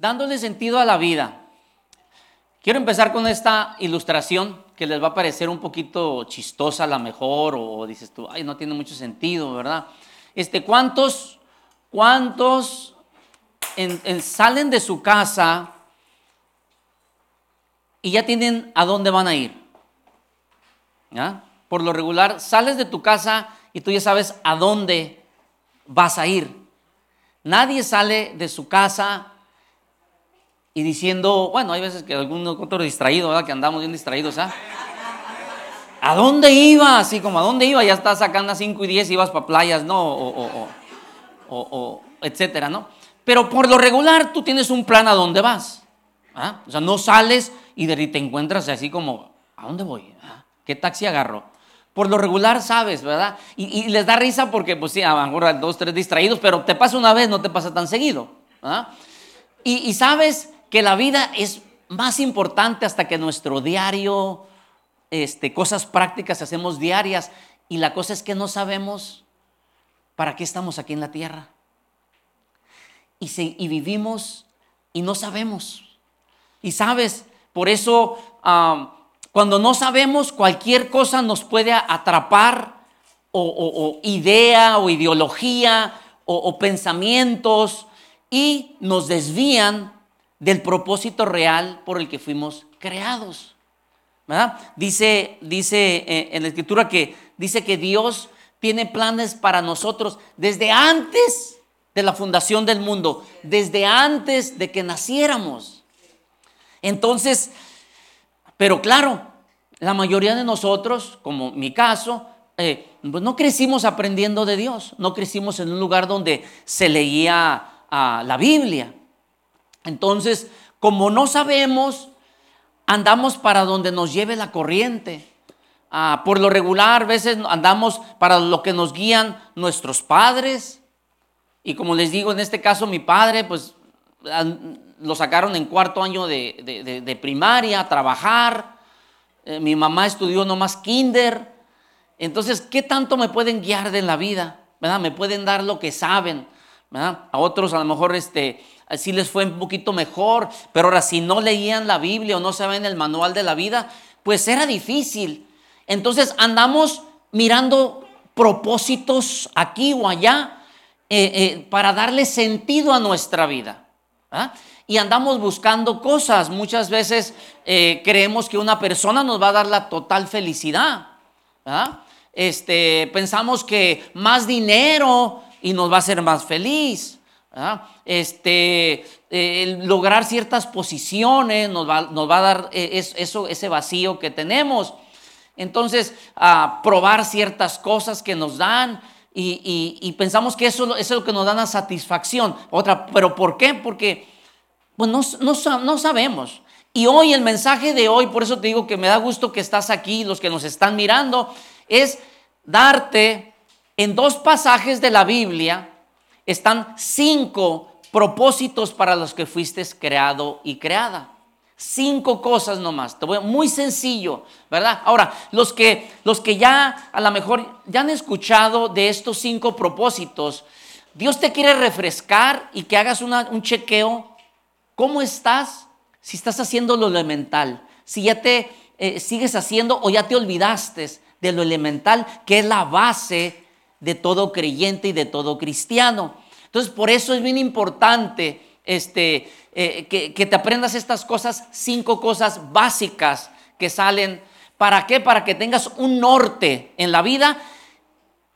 dándole sentido a la vida. Quiero empezar con esta ilustración que les va a parecer un poquito chistosa a la mejor o dices tú, ay, no tiene mucho sentido, ¿verdad? Este, ¿cuántos, cuántos salen de su casa y ya tienen a dónde van a ir? Por lo regular, sales de tu casa y tú ya sabes a dónde vas a ir. Nadie sale de su casa y diciendo, bueno, hay veces que algún otro distraído, ¿verdad? Que andamos bien distraídos, ¿ah? ¿A dónde iba? Así como, ¿a dónde iba? Ya estás sacando a 5 y 10 y ibas para playas, ¿no? O, o, etcétera, ¿no? Pero por lo regular tú tienes un plan a dónde vas. ¿ah? O sea, no sales y de te encuentras así como, ¿a dónde voy? ¿Ah? ¿Qué taxi agarro? Por lo regular sabes, ¿verdad? Y, les da risa porque, pues sí, a lo mejor dos, tres distraídos, pero te pasa una vez, no te pasa tan seguido. Y, y sabes que la vida es más importante hasta que nuestro diario, este, cosas prácticas hacemos diarias. Y la cosa es que no sabemos para qué estamos aquí en la tierra. Y, y vivimos y no sabemos. Y sabes, por eso cuando no sabemos, cualquier cosa nos puede atrapar, o, idea, o ideología, o, pensamientos, y nos desvían del propósito real por el que fuimos creados. ¿verdad? Dice, dice eh, en la escritura que dice que Dios tiene planes para nosotros desde antes de la fundación del mundo, desde antes de que naciéramos. Entonces, pero claro, la mayoría de nosotros, como mi caso, eh, pues no crecimos aprendiendo de Dios, no crecimos en un lugar donde se leía ah, la Biblia. Entonces, como no sabemos, andamos para donde nos lleve la corriente. Ah, por lo regular, a veces andamos para lo que nos guían nuestros padres. Y como les digo, en este caso mi padre, pues lo sacaron en cuarto año de, primaria a trabajar. Eh, mi mamá estudió nomás kinder. Entonces, ¿qué tanto me pueden guiar de la vida? ¿Verdad? Me pueden dar lo que saben. A otros a lo mejor este, así les fue un poquito mejor, pero ahora si no leían la Biblia o no saben el manual de la vida, pues era difícil. Entonces andamos mirando propósitos aquí o allá eh, eh, para darle sentido a nuestra vida. y andamos buscando cosas. Muchas veces eh, creemos que una persona nos va a dar la total felicidad. Este, pensamos que más dinero y nos va a hacer más feliz. Este, lograr ciertas posiciones nos va, nos va a dar eh, eso, ese vacío que tenemos. Entonces, probar ciertas cosas que nos dan y, pensamos que eso, es lo que nos da la satisfacción. Otra, pero ¿por qué? Porque pues no, sabemos. Y hoy, el mensaje de hoy, por eso te digo que me da gusto que estás aquí, los que nos están mirando, es darte en dos pasajes de la Biblia, están cinco propósitos para los que fuiste creado y creada. Cinco cosas nomás. Muy sencillo, ¿verdad? Ahora, los que, los que ya a lo mejor ya han escuchado de estos cinco propósitos, Dios te quiere refrescar y que hagas un chequeo ¿Cómo estás si estás haciendo lo elemental? Si ya te eh, sigues haciendo o ya te olvidaste de lo elemental, que es la base de todo creyente y de todo cristiano. Entonces, por eso es bien importante este, eh, que, que te aprendas estas cosas, cinco cosas básicas que salen. ¿Para qué? Para que tengas un norte en la vida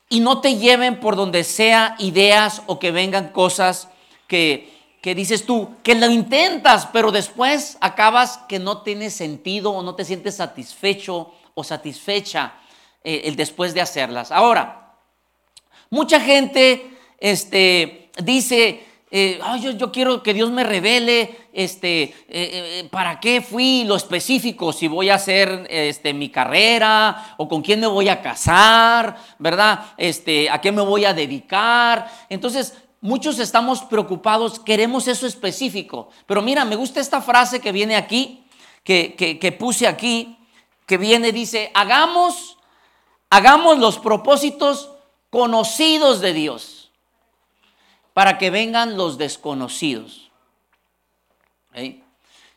y no te lleven por donde sea ideas o que vengan cosas que, que dices tú, que lo intentas, pero después acabas que no tiene sentido o no te sientes satisfecho o satisfecha eh, el después de hacerlas. Ahora, mucha gente este, dice, eh, yo, quiero que Dios me revele este, eh, para qué fui lo específico, si voy a hacer este, mi carrera o con quién me voy a casar, ¿verdad? Este, a qué me voy a dedicar. Entonces, Muchos estamos preocupados, queremos eso específico. Pero mira, me gusta esta frase que viene aquí, que, puse aquí, que viene, dice, hagamos, hagamos los propósitos conocidos de Dios para que vengan los desconocidos. Eh,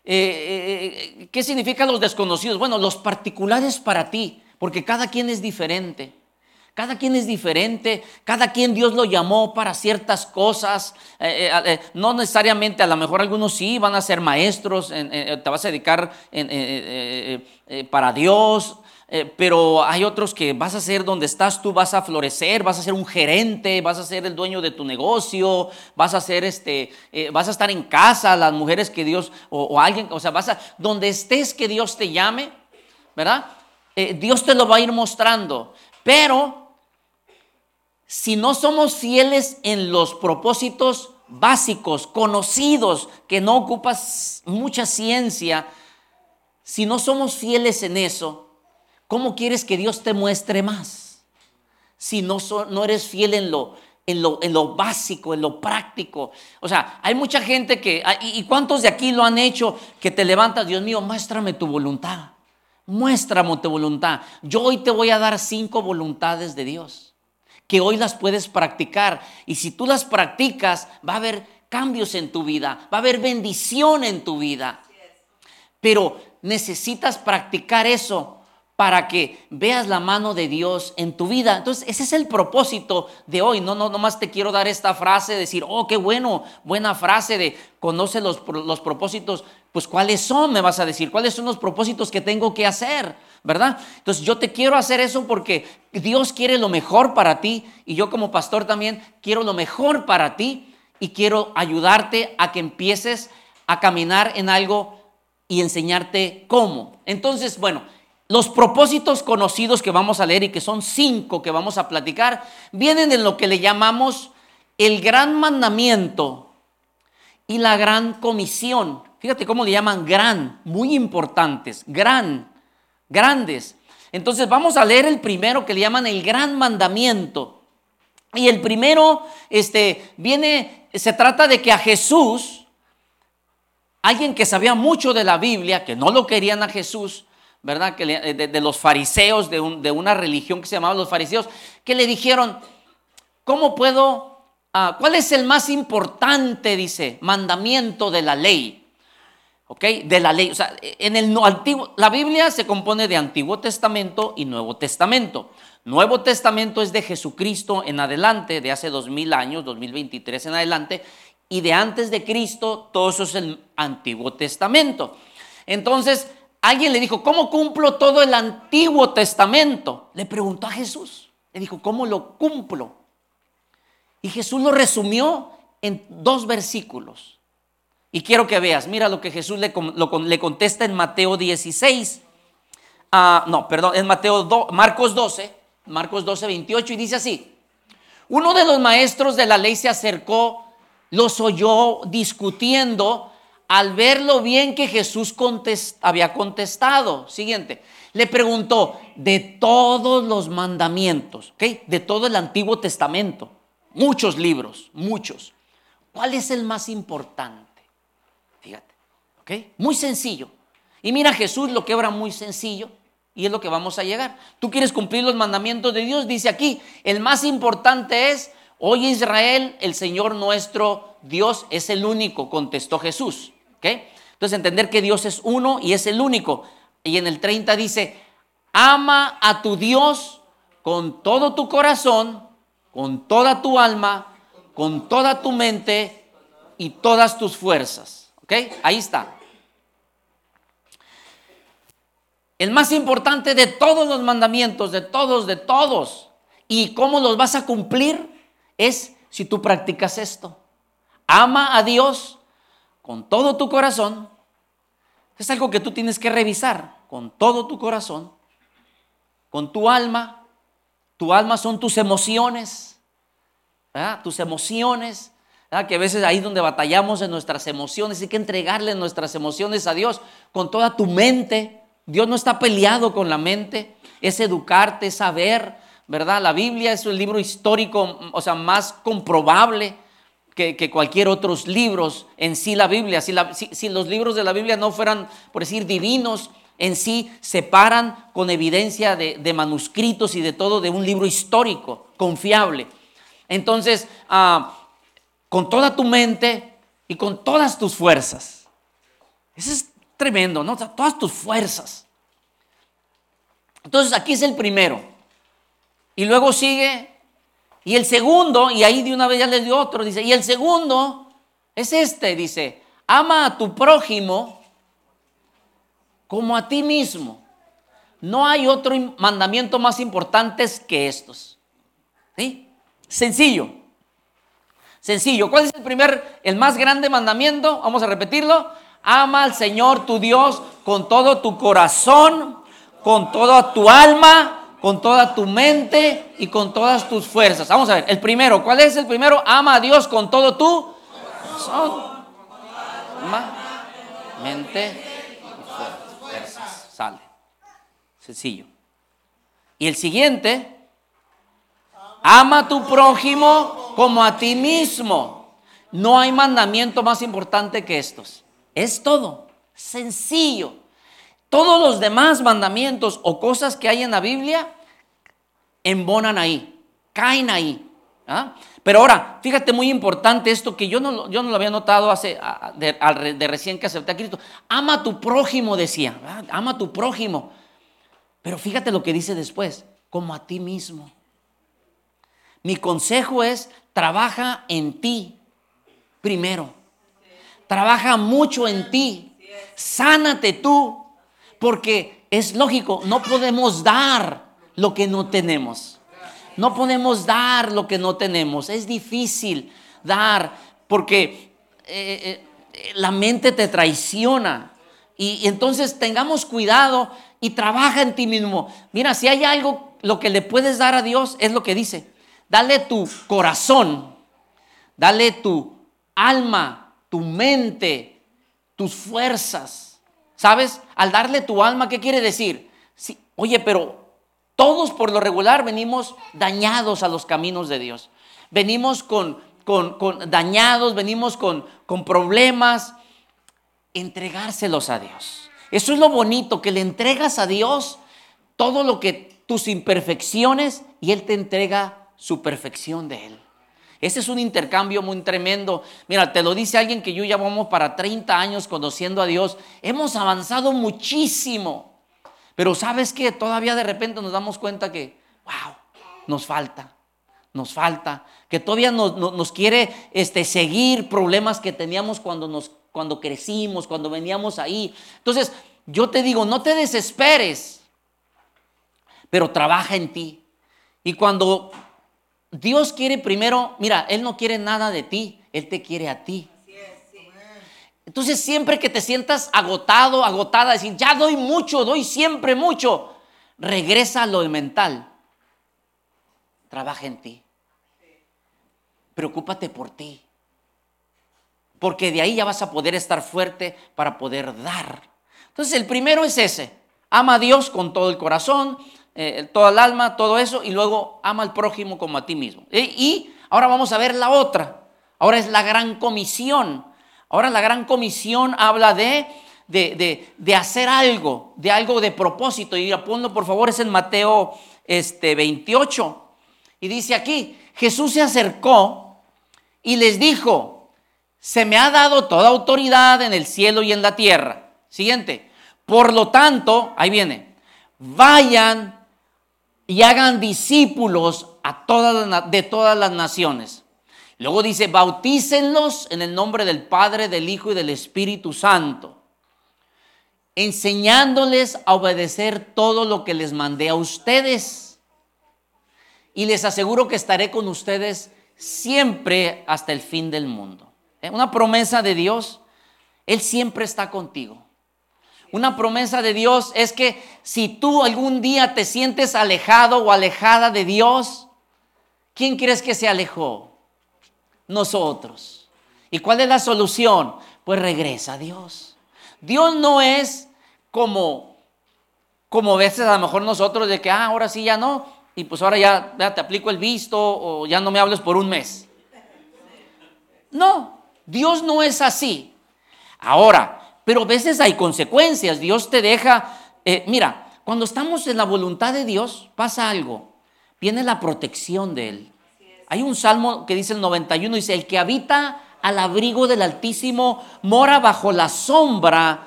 eh, ¿Qué significan los desconocidos? Bueno, los particulares para ti, porque cada quien es diferente. Cada quien es diferente, cada quien Dios lo llamó para ciertas cosas. no necesariamente, a lo mejor algunos sí van a ser maestros, te vas a dedicar para Dios, eh, pero hay otros que vas a ser donde estás tú, vas a florecer, vas a ser un gerente, vas a ser el dueño de tu negocio, vas a ser este, eh, vas a estar en casa, las mujeres que Dios, o, alguien, o sea, vas a, donde estés que Dios te llame, ¿verdad? Eh, Dios te lo va a ir mostrando, pero si no somos fieles en los propósitos básicos, conocidos, que no ocupas mucha ciencia, si no somos fieles en eso, ¿Cómo quieres que Dios te muestre más? Si no, no eres fiel en lo, en, lo, en lo básico, en lo práctico. O sea, hay mucha gente que, ah, ¿y cuántos de aquí lo han hecho? Que te levantas, Dios mío, muéstrame tu voluntad. Muéstrame tu voluntad. Yo hoy te voy a dar cinco voluntades de Dios, que hoy las puedes practicar. Y si tú las practicas, va a haber cambios en tu vida, va a haber bendición en tu vida. Pero necesitas practicar eso para que veas la mano de Dios en tu vida. Entonces, ese es el propósito de hoy. No, no, más te quiero dar esta frase, decir, oh, qué bueno, buena frase de conoce los, los propósitos. Pues, ¿cuáles son? Me vas a decir, ¿cuáles son los propósitos que tengo que hacer? ¿Verdad? Entonces, yo te quiero hacer eso porque Dios quiere lo mejor para ti y yo como pastor también quiero lo mejor para ti y quiero ayudarte a que empieces a caminar en algo y enseñarte cómo. Entonces, bueno, los propósitos conocidos que vamos a leer y que son cinco que vamos a platicar, vienen en lo que le llamamos el gran mandamiento y la gran comisión. Fíjate cómo le llaman gran, muy importantes, gran, grandes. Entonces vamos a leer el primero que le llaman el gran mandamiento. Y el primero, este, viene, se trata de que a Jesús, alguien que sabía mucho de la Biblia, que no lo querían a Jesús, ¿verdad? Que eh, de, los fariseos, de, una religión que se llamaba los fariseos, que le dijeron, ¿cómo puedo, ah, cuál es el más importante, dice, mandamiento de la ley? ¿Ok? De la ley. O sea, en el antiguo, la Biblia se compone de Antiguo Testamento y Nuevo Testamento. Nuevo Testamento es de Jesucristo en adelante, de hace dos mil años, 2023 en adelante, y de antes de Cristo, todo eso es el Antiguo Testamento. Entonces, alguien le dijo, ¿cómo cumplo todo el Antiguo Testamento? Le preguntó a Jesús. Le dijo, ¿cómo lo cumplo? Y Jesús lo resumió en dos versículos. Y quiero que veas, mira lo que Jesús le, contesta en Mateo 16. Ah, no, perdón, en Mateo Marcos 12, Marcos 12, 28, y dice así. Uno de los maestros de la ley se acercó, los oyó discutiendo al ver lo bien que Jesús había contestado, siguiente, le preguntó de todos los mandamientos, de todo el Antiguo Testamento, muchos libros, muchos, ¿cuál es el más importante? Fíjate, ¿ok? Muy sencillo. Y mira, Jesús lo quebra muy sencillo y es lo que vamos a llegar. Tú quieres cumplir los mandamientos de Dios, dice aquí, el más importante es, hoy Israel, el Señor nuestro Dios es el único, contestó Jesús. Entonces entender que Dios es uno y es el único. Y en el 30 dice, ama a tu Dios con todo tu corazón, con toda tu alma, con toda tu mente y todas tus fuerzas. ¿Ok? Ahí está. El más importante de todos los mandamientos, de todos, de todos. ¿Y cómo los vas a cumplir? Es si tú practicas esto. Ama a Dios con todo tu corazón, es algo que tú tienes que revisar con todo tu corazón, con tu alma. Tu alma son tus emociones, tus emociones, que a veces ahí donde batallamos en nuestras emociones, hay que entregarle nuestras emociones a Dios con toda tu mente. Dios no está peleado con la mente, es educarte, es saber, ¿verdad? La Biblia es el libro histórico, o sea, más comprobable que, cualquier otros libros en sí la Biblia. Si, los libros de la Biblia no fueran, por decir, divinos, en sí se paran con evidencia de, manuscritos y de todo de un libro histórico, confiable. Entonces, ah, con toda tu mente y con todas tus fuerzas. Eso es tremendo, ¿no? todas tus fuerzas. Entonces aquí es el primero. Y luego sigue. Y el segundo, y ahí de una vez ya le dio otro, dice, y el segundo es este, dice, ama a tu prójimo como a ti mismo. No hay otro mandamiento más importante que estos. ¿Sí? Sencillo. Sencillo. ¿Cuál es el primer, el más grande mandamiento? Vamos a repetirlo. Ama al Señor tu Dios con todo tu corazón, con toda tu alma, con toda tu mente y con todas tus fuerzas. Vamos a ver, el primero, ¿cuál es el primero? Ama a Dios con todo tu corazón, mente y fuerzas. Sale. Sencillo. Y el siguiente, ama a tu prójimo como a ti mismo. No hay mandamiento más importante que estos. Es todo. Sencillo. Todos los demás mandamientos o cosas que hay en la Biblia embonan ahí, caen ahí. ¿ah? Pero ahora, fíjate muy importante esto que yo no, yo no lo había notado hace de, recién que acepté a Cristo. Ama a tu prójimo, decía. Ama a tu prójimo. Pero fíjate lo que dice después, como a ti mismo. Mi consejo es, trabaja en ti primero. Trabaja mucho en ti. Sánate tú. Porque es lógico, no podemos dar lo que no tenemos. No podemos dar lo que no tenemos. Es difícil dar porque eh, eh, la mente te traiciona. Y, entonces tengamos cuidado y trabaja en ti mismo. Mira, si hay algo, lo que le puedes dar a Dios es lo que dice. Dale tu corazón, dale tu alma, tu mente, tus fuerzas. ¿Sabes? Al darle tu alma, ¿qué quiere decir? Sí, oye, pero todos por lo regular venimos dañados a los caminos de Dios. Venimos con, con, con dañados, venimos con, con problemas. Entregárselos a Dios. Eso es lo bonito, que le entregas a Dios todo lo que tus imperfecciones y Él te entrega su perfección de Él. Ese es un intercambio muy tremendo. Mira, te lo dice alguien que yo ya vamos para 30 años conociendo a Dios. Hemos avanzado muchísimo. Pero sabes que todavía de repente nos damos cuenta que, wow, nos falta, nos falta, que todavía nos, quiere este, seguir problemas que teníamos cuando, nos, cuando crecimos, cuando veníamos ahí. Entonces, yo te digo, no te desesperes, pero trabaja en ti. Y cuando Dios quiere primero, mira, Él no quiere nada de ti, Él te quiere a ti. Entonces siempre que te sientas agotado, agotada, decir, ya doy mucho, doy siempre mucho, regresa a lo mental. Trabaja en ti. Preocúpate por ti. Porque de ahí ya vas a poder estar fuerte para poder dar. Entonces el primero es ese. Ama a Dios con todo el corazón, eh, toda el alma, todo eso, y luego ama al prójimo como a ti mismo. Y ahora vamos a ver la otra. Ahora es la gran comisión. Ahora la gran comisión habla de, de, hacer algo, de algo de propósito. Y ponlo por favor, es en Mateo este, 28. Y dice aquí, Jesús se acercó y les dijo, se me ha dado toda autoridad en el cielo y en la tierra. Siguiente, por lo tanto, ahí viene, vayan y hagan discípulos a todas, de todas las naciones. Luego dice, bautícenlos en el nombre del Padre, del Hijo y del Espíritu Santo, enseñándoles a obedecer todo lo que les mandé a ustedes. Y les aseguro que estaré con ustedes siempre hasta el fin del mundo. ¿Eh? Una promesa de Dios, Él siempre está contigo. Una promesa de Dios es que si tú algún día te sientes alejado o alejada de Dios, ¿quién crees que se alejó? Nosotros. ¿Y cuál es la solución? Pues regresa a Dios. Dios no es como, como veces a lo mejor nosotros de que, ah, ahora sí ya no, y pues ahora ya, ya te aplico el visto o ya no me hables por un mes. No, Dios no es así. Ahora, pero a veces hay consecuencias. Dios te deja, eh, mira, cuando estamos en la voluntad de Dios, pasa algo. Viene la protección de Él. Hay un salmo que dice el 91, dice, el que habita al abrigo del Altísimo mora bajo la sombra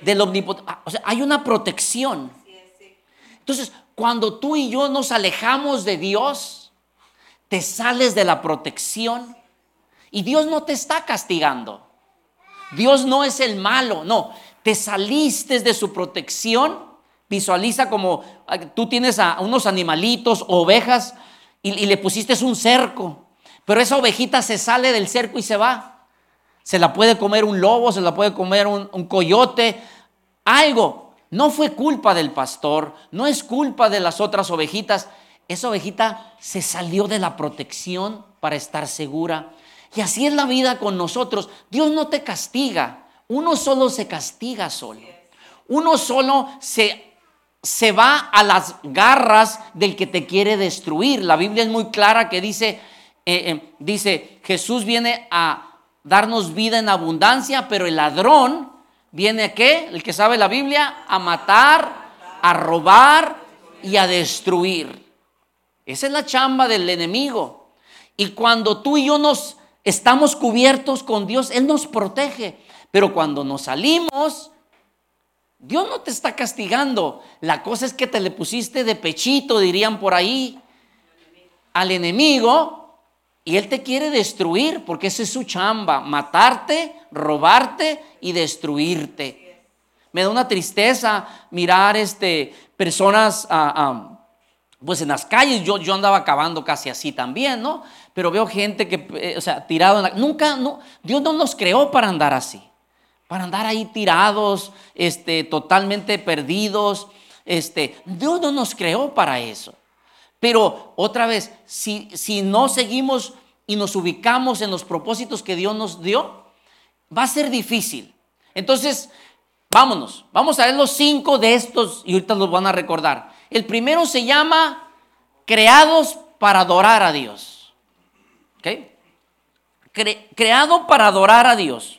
Del omnipotente. O sea, hay una protección. Entonces, cuando tú y yo nos alejamos de Dios, te sales de la protección y Dios no te está castigando. Dios no es el malo, no. Te saliste de su protección. Visualiza como ah, tú tienes a unos animalitos, ovejas, y, le pusiste un cerco. Pero esa ovejita se sale del cerco y se va. Se la puede comer un lobo, se la puede comer un, un coyote, algo. No fue culpa del pastor, no es culpa de las otras ovejitas. Esa ovejita se salió de la protección para estar segura. Y así es la vida con nosotros. Dios no te castiga. Uno solo se castiga solo. Uno solo se, se va a las garras del que te quiere destruir. La Biblia es muy clara que dice, eh, eh, dice, Jesús viene a darnos vida en abundancia, pero el ladrón viene a qué? El que sabe la Biblia, a matar, a robar y a destruir. Esa es la chamba del enemigo. Y cuando tú y yo nos estamos cubiertos con Dios, Él nos protege. Pero cuando nos salimos, Dios no te está castigando. La cosa es que te le pusiste de pechito, dirían por ahí, al enemigo y él te quiere destruir porque esa es su chamba, matarte, robarte y destruirte. Me da una tristeza mirar este, personas ah, ah, pues en las calles. Yo, yo andaba acabando casi así también, ¿no? Pero veo gente que, eh, o sea, tirado en la... Nunca, no, Dios no nos creó para andar así. Para andar ahí tirados, este, totalmente perdidos. Este, Dios no nos creó para eso. Pero otra vez, si, si no seguimos y nos ubicamos en los propósitos que Dios nos dio, va a ser difícil. Entonces, vámonos. Vamos a ver los cinco de estos y ahorita los van a recordar. El primero se llama creados para adorar a Dios creado para adorar a Dios.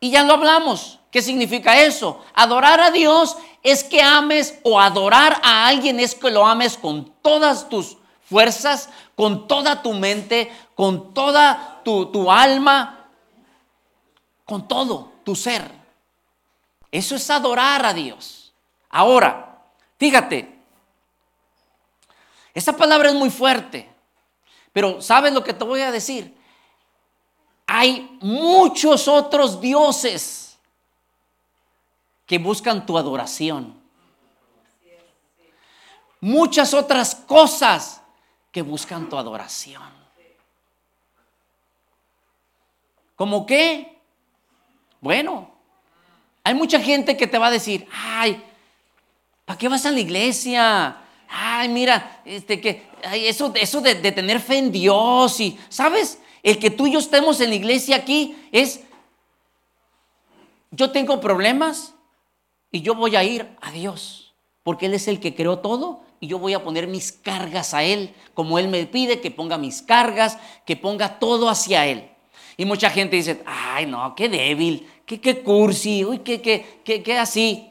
Y ya lo hablamos. ¿Qué significa eso? Adorar a Dios es que ames o adorar a alguien es que lo ames con todas tus fuerzas, con toda tu mente, con toda tu, tu alma, con todo tu ser. Eso es adorar a Dios. Ahora, fíjate, esa palabra es muy fuerte. Pero ¿sabes lo que te voy a decir? Hay muchos otros dioses que buscan tu adoración. Muchas otras cosas que buscan tu adoración. ¿Cómo qué? Bueno, hay mucha gente que te va a decir, ay, ¿para qué vas a la iglesia? Ay, mira, este que eso, eso de, tener fe en Dios y, ¿sabes? El que tú y yo estemos en la iglesia aquí es, yo tengo problemas y yo voy a ir a Dios, porque Él es el que creó todo y yo voy a poner mis cargas a Él, como Él me pide que ponga mis cargas, que ponga todo hacia Él. Y mucha gente dice, ay no, qué débil, qué, qué cursi, uy, qué, qué, qué, qué así.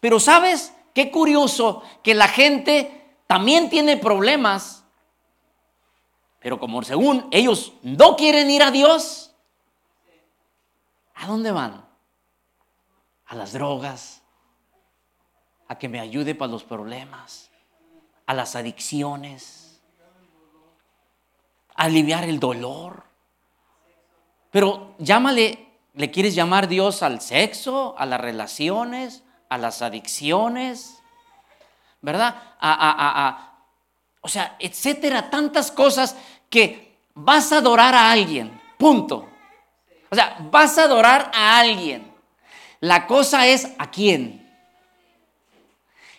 Pero sabes, qué curioso que la gente también tiene problemas, pero como según ellos no quieren ir a Dios, ¿a dónde van? A las drogas, a que me ayude para los problemas, a las adicciones, a aliviar el dolor. Pero llámale, ¿le quieres llamar Dios al sexo, a las relaciones, a las adicciones? ¿verdad? A, o sea, etcétera, tantas cosas que vas a adorar a alguien, punto. O sea, vas a adorar a alguien. La cosa es a quién.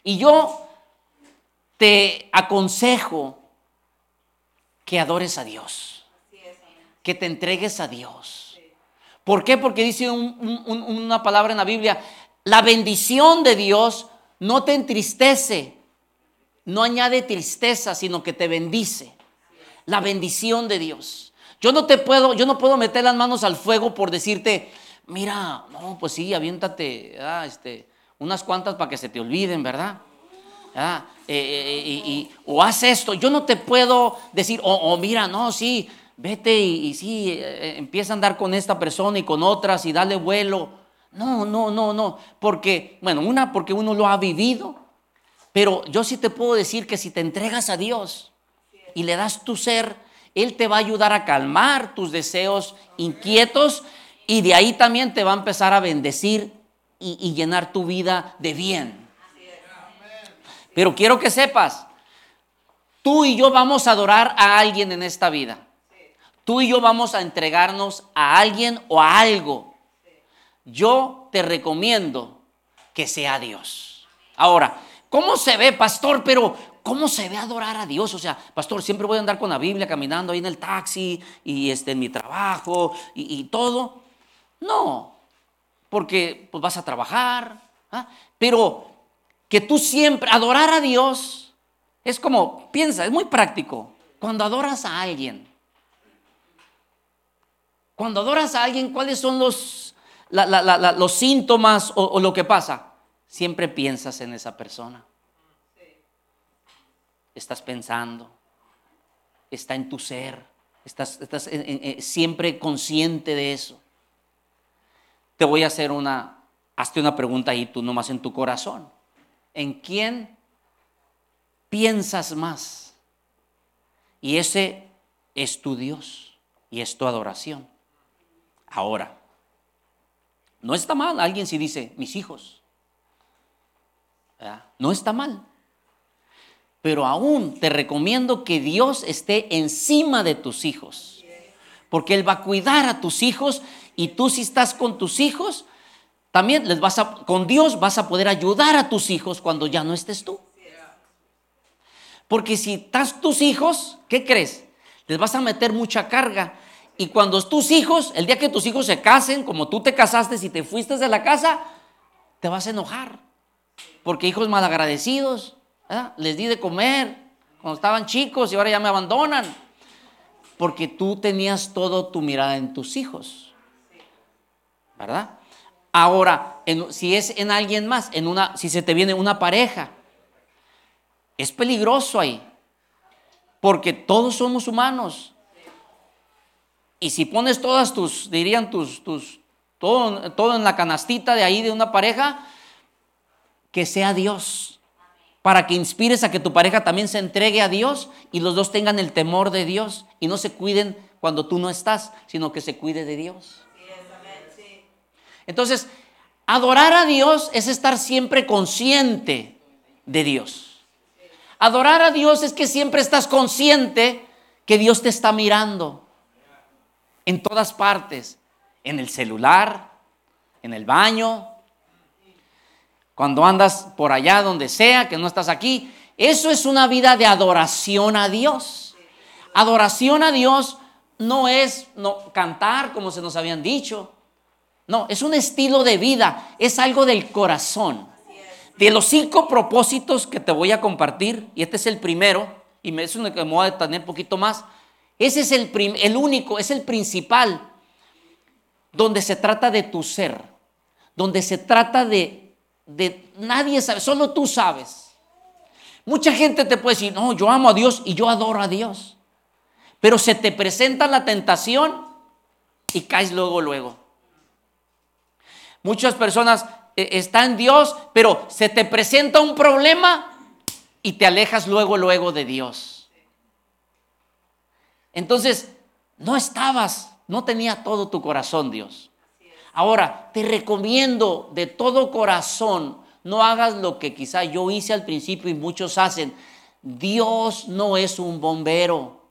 Y yo te aconsejo que adores a Dios, que te entregues a Dios. ¿Por qué? Porque dice una palabra en la Biblia, la bendición de Dios no te entristece, no añade tristeza, sino que te bendice. La bendición de Dios. Yo no te puedo, yo no puedo meter las manos al fuego por decirte, mira, no, pues sí, aviéntate ah, este, unas cuantas para que se te olviden, ¿verdad? Ah, eh, eh, y, o haz esto. Yo no te puedo decir, o, mira, no, sí, vete y, y sí, eh, empieza a andar con esta persona y con otras y dale vuelo. No, no, no, no. Porque, bueno, una, porque uno lo ha vivido. Pero yo sí te puedo decir que si te entregas a Dios y le das tu ser, Él te va a ayudar a calmar tus deseos inquietos y de ahí también te va a empezar a bendecir y, y llenar tu vida de bien. Pero quiero que sepas, tú y yo vamos a adorar a alguien en esta vida. Tú y yo vamos a entregarnos a alguien o a algo. Yo te recomiendo que sea Dios. Ahora, ¿cómo se ve, pastor? Pero, ¿cómo se ve adorar a Dios? O sea, pastor, siempre voy a andar con la Biblia caminando ahí en el taxi y este, en mi trabajo y, todo. No, porque pues, vas a trabajar. ¿ah? Pero que tú siempre, adorar a Dios, es como, piensa, es muy práctico. Cuando adoras a alguien, cuando adoras a alguien, ¿cuáles son los, los síntomas o, lo que pasa? Siempre piensas en esa persona. Estás pensando, está en tu ser, estás, siempre consciente de eso. Te voy a hacer una, hazte una pregunta ahí tú nomás en tu corazón. ¿En quién piensas más? Y ese es tu Dios y es tu adoración. Ahora, no está mal alguien si dice, mis hijos. No está mal. Pero aún te recomiendo que Dios esté encima de tus hijos. Porque Él va a cuidar a tus hijos y tú si estás con tus hijos, también les vas a, con Dios vas a poder ayudar a tus hijos cuando ya no estés tú. Porque si estás tus hijos, ¿qué crees? Les vas a meter mucha carga y cuando tus hijos, el día que tus hijos se casen, como tú te casaste y te fuiste de la casa, te vas a enojar. Porque hijos malagradecidos, les di de comer cuando estaban chicos y ahora ya me abandonan. Porque tú tenías todo tu mirada en tus hijos. ¿Verdad? Ahora, si es en alguien más, en una, si se te viene una pareja, es peligroso ahí. Porque todos somos humanos. Y si pones todas tus, dirían tus, tus, todo, todo en la canastita de ahí de una pareja, que sea Dios. Para que inspires a que tu pareja también se entregue a Dios y los dos tengan el temor de Dios y no se cuiden cuando tú no estás, sino que se cuide de Dios. Entonces, adorar a Dios es estar siempre consciente de Dios. Adorar a Dios es que siempre estás consciente que Dios te está mirando en todas partes, en el celular, en el baño, cuando andas por allá donde sea, que no estás aquí. Eso es una vida de adoración a Dios. Adoración a Dios no es no, cantar como se nos habían dicho. No, es un estilo de vida, es algo del corazón. De los cinco propósitos que te voy a compartir, y este es el primero, y me es uno que me voy a detener un poquito más, ese es el, único, es el principal, donde se trata de tu ser, donde se trata de, de nadie sabe, solo tú sabes. Mucha gente te puede decir, no, yo amo a Dios y yo adoro a Dios. Pero se te presenta la tentación y caes luego, luego. Muchas personas eh, están en Dios, pero se te presenta un problema y te alejas luego, luego de Dios. Entonces, no estabas, no tenía todo tu corazón Dios. Ahora, te recomiendo de todo corazón, no hagas lo que quizá yo hice al principio y muchos hacen. Dios no es un bombero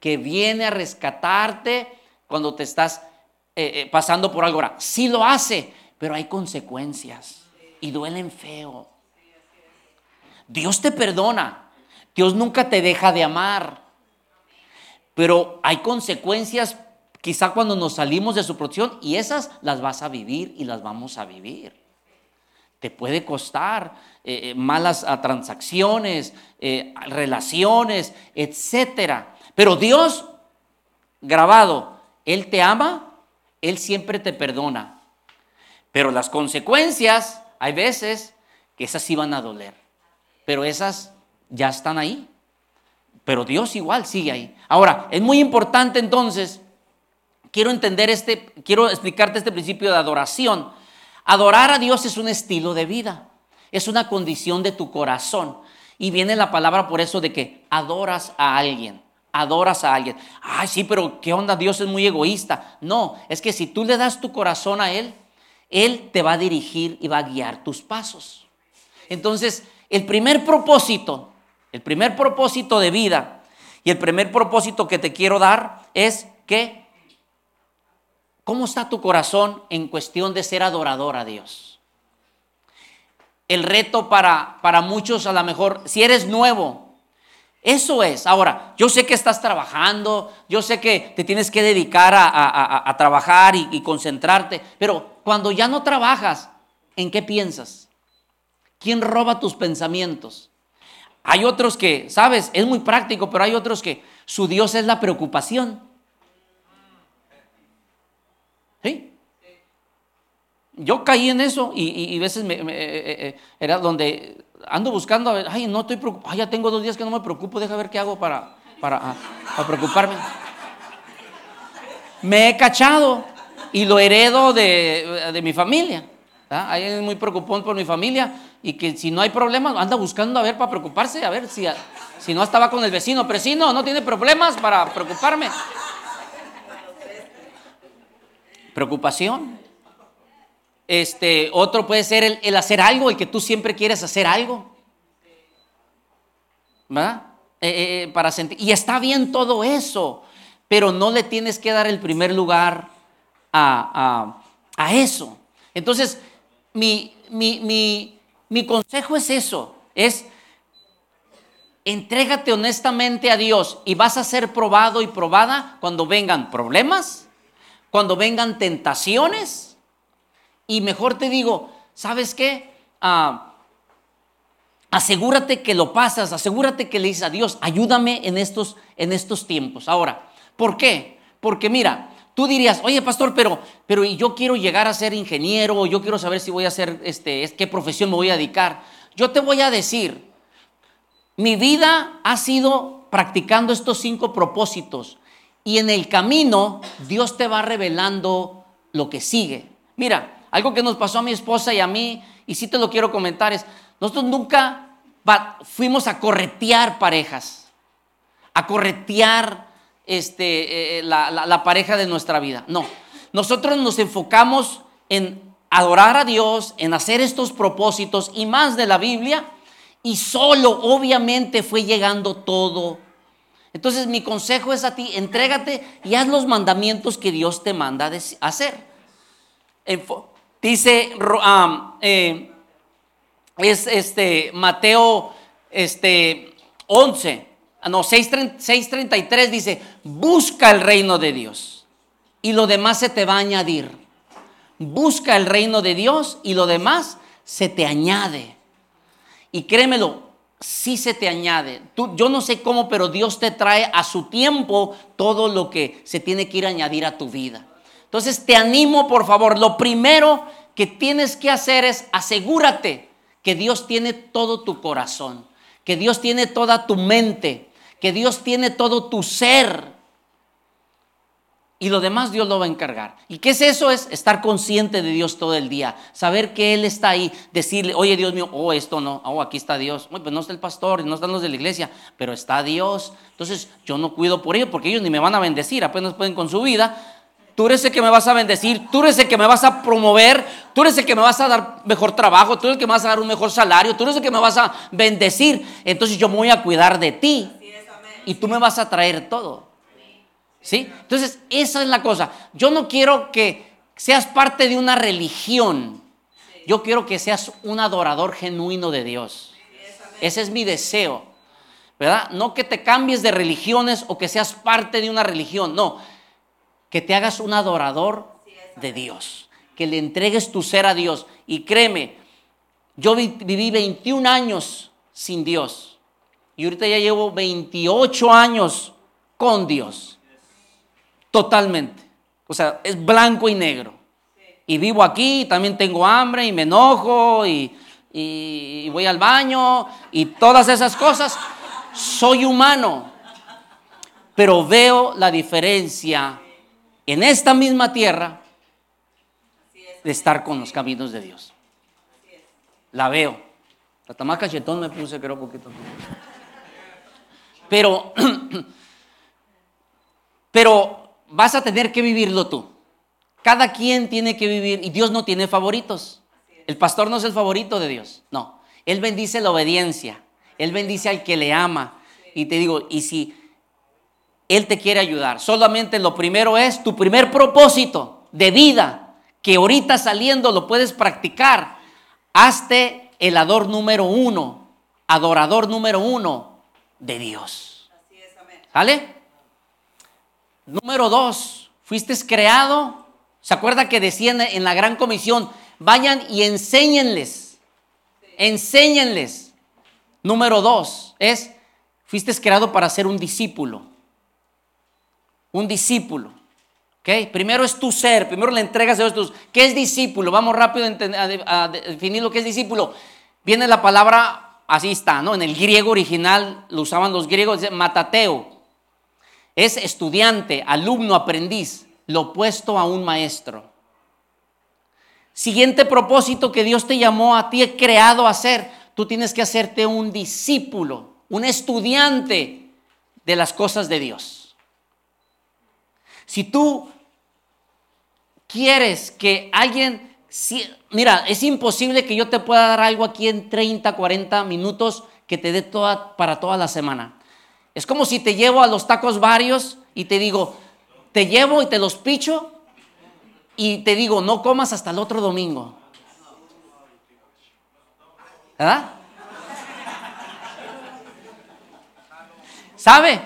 que viene a rescatarte cuando te estás eh, eh, pasando por algo. Ahora, sí lo hace, pero hay consecuencias y duelen feo. Dios te perdona. Dios nunca te deja de amar. Pero hay consecuencias quizá cuando nos salimos de su protección y esas las vas a vivir y las vamos a vivir. Te puede costar eh, eh, malas ah, transacciones, eh, relaciones, etcétera. Pero Dios, grabado, Él te ama, Él siempre te perdona. Pero las consecuencias, hay veces que esas sí van a doler. Pero esas ya están ahí. Pero Dios igual sigue ahí. Ahora, es muy importante entonces quiero entender este, quiero explicarte este principio de adoración. Adorar a Dios es un estilo de vida, es una condición de tu corazón. Y viene la palabra por eso de que adoras a alguien, adoras a alguien. Ay, sí, pero ¿qué onda? Dios es muy egoísta. No, es que si tú le das tu corazón a Él, Él te va a dirigir y va a guiar tus pasos. Entonces, el primer propósito, el primer propósito de vida y el primer propósito que te quiero dar es que ¿Cómo está tu corazón en cuestión de ser adorador a Dios? El reto para, para muchos, a lo mejor, si eres nuevo, eso es. Ahora, yo sé que estás trabajando, yo sé que te tienes que dedicar a, trabajar y, y concentrarte, pero cuando ya no trabajas, ¿en qué piensas? ¿Quién roba tus pensamientos? Hay otros que, sabes, es muy práctico, pero hay otros que su Dios es la preocupación. Yo caí en eso y, a veces me, eh, eh, eh, era donde ando buscando, a ver, ay, no estoy preocupado, ya tengo dos días que no me preocupo, deja ver qué hago para, para, ah, preocuparme. Me he cachado y lo heredo de, mi familia. Ahí es muy preocupón por mi familia y que si no hay problemas, anda buscando a ver para preocuparse, a ver si, si no estaba con el vecino, pero si no, no tiene problemas para preocuparme. Preocupación. Este, otro puede ser el, hacer algo, el que tú siempre quieres hacer algo. ¿Verdad? Eh, eh, eh, para sentir. Y está bien todo eso, pero no le tienes que dar el primer lugar a, eso. Entonces, mi, mi consejo es eso, es entrégate honestamente a Dios y vas a ser probado y probada cuando vengan problemas, cuando vengan tentaciones y mejor te digo, ¿sabes qué? Ah, asegúrate que lo pasas, asegúrate que le dices a Dios, ayúdame en estos, en estos tiempos. Ahora, ¿por qué? Porque mira, tú dirías, oye pastor, pero, pero yo quiero llegar a ser ingeniero, yo quiero saber si voy a hacer, este, qué profesión me voy a dedicar. Yo te voy a decir, mi vida ha sido practicando estos cinco propósitos y en el camino Dios te va revelando lo que sigue. Mira, algo que nos pasó a mi esposa y a mí, y sí te lo quiero comentar, es, nosotros nunca fuimos a corretear parejas, a corretear este, eh, la, pareja de nuestra vida. No, nosotros nos enfocamos en adorar a Dios, en hacer estos propósitos y más de la Biblia, y solo obviamente fue llegando todo. Entonces mi consejo es a ti, entrégate y haz los mandamientos que Dios te manda hacer. Dice, eh, es este, Mateo este, 11, ah, no, 6.33 dice, busca el reino de Dios y lo demás se te va a añadir. Busca el reino de Dios y lo demás se te añade. Y créemelo, sí se te añade. Tú, yo no sé cómo, pero Dios te trae a su tiempo todo lo que se tiene que ir a añadir a tu vida. Entonces te animo, por favor, lo primero que tienes que hacer es asegúrate que Dios tiene todo tu corazón, que Dios tiene toda tu mente, que Dios tiene todo tu ser. Y lo demás Dios lo va a encargar. ¿Y qué es eso? Es estar consciente de Dios todo el día. Saber que Él está ahí. Decirle, oye Dios mío, oh esto no, oh aquí está Dios. pues no está el pastor, no están los de la iglesia, pero está Dios. Entonces yo no cuido por ellos porque ellos ni me van a bendecir, apenas pueden con su vida. Tú eres el que me vas a bendecir, tú eres el que me vas a promover, tú eres el que me vas a dar mejor trabajo, tú eres el que me vas a dar un mejor salario, tú eres el que me vas a bendecir. Entonces yo me voy a cuidar de ti y tú me vas a traer todo. ¿Sí? Entonces, esa es la cosa. Yo no quiero que seas parte de una religión. Yo quiero que seas un adorador genuino de Dios. Ese es mi deseo. ¿Verdad? No que te cambies de religiones o que seas parte de una religión. No, que te hagas un adorador de Dios, que le entregues tu ser a Dios. Y créeme, yo viví 21 años sin Dios y ahorita ya llevo 28 años con Dios. Totalmente. O sea, es blanco y negro. Y vivo aquí, también tengo hambre y me enojo y, y voy al baño y todas esas cosas. Soy humano, pero veo la diferencia en esta misma tierra de estar con los caminos de Dios. La veo. Hasta más cachetón me puse, creo, poquito. Pero, pero vas a tener que vivirlo tú. Cada quien tiene que vivir y Dios no tiene favoritos. El pastor no es el favorito de Dios, no. Él bendice la obediencia, Él bendice al que le ama. Y te digo, y si Él te quiere ayudar, solamente lo primero es tu primer propósito de vida, que ahorita saliendo lo puedes practicar. Hazte el ador número uno, adorador número uno de Dios. ¿Sale? Número dos, fuiste creado. ¿Se acuerda que decían en la gran comisión, vayan y enséñenles? Enséñenles. Número dos es, fuiste creado para ser un discípulo. Un discípulo. ¿ok? Primero es tu ser, primero le entregas a Dios. ¿Qué es discípulo? Vamos rápido a, definir lo que es discípulo. Viene la palabra, así está, ¿no? En el griego original lo usaban los griegos, matateo es estudiante, alumno, aprendiz, lo opuesto a un maestro. Siguiente propósito que Dios te llamó a ti, creado a hacer, tú tienes que hacerte un discípulo, un estudiante de las cosas de Dios. Si tú quieres que alguien, mira, es imposible que yo te pueda dar algo aquí en 30, 40 minutos que te dé toda, para toda la semana. Es como si te llevo a los tacos varios y te digo, te llevo y te los picho y te digo, no comas hasta el otro domingo. ¿Verdad? ¿Sabe?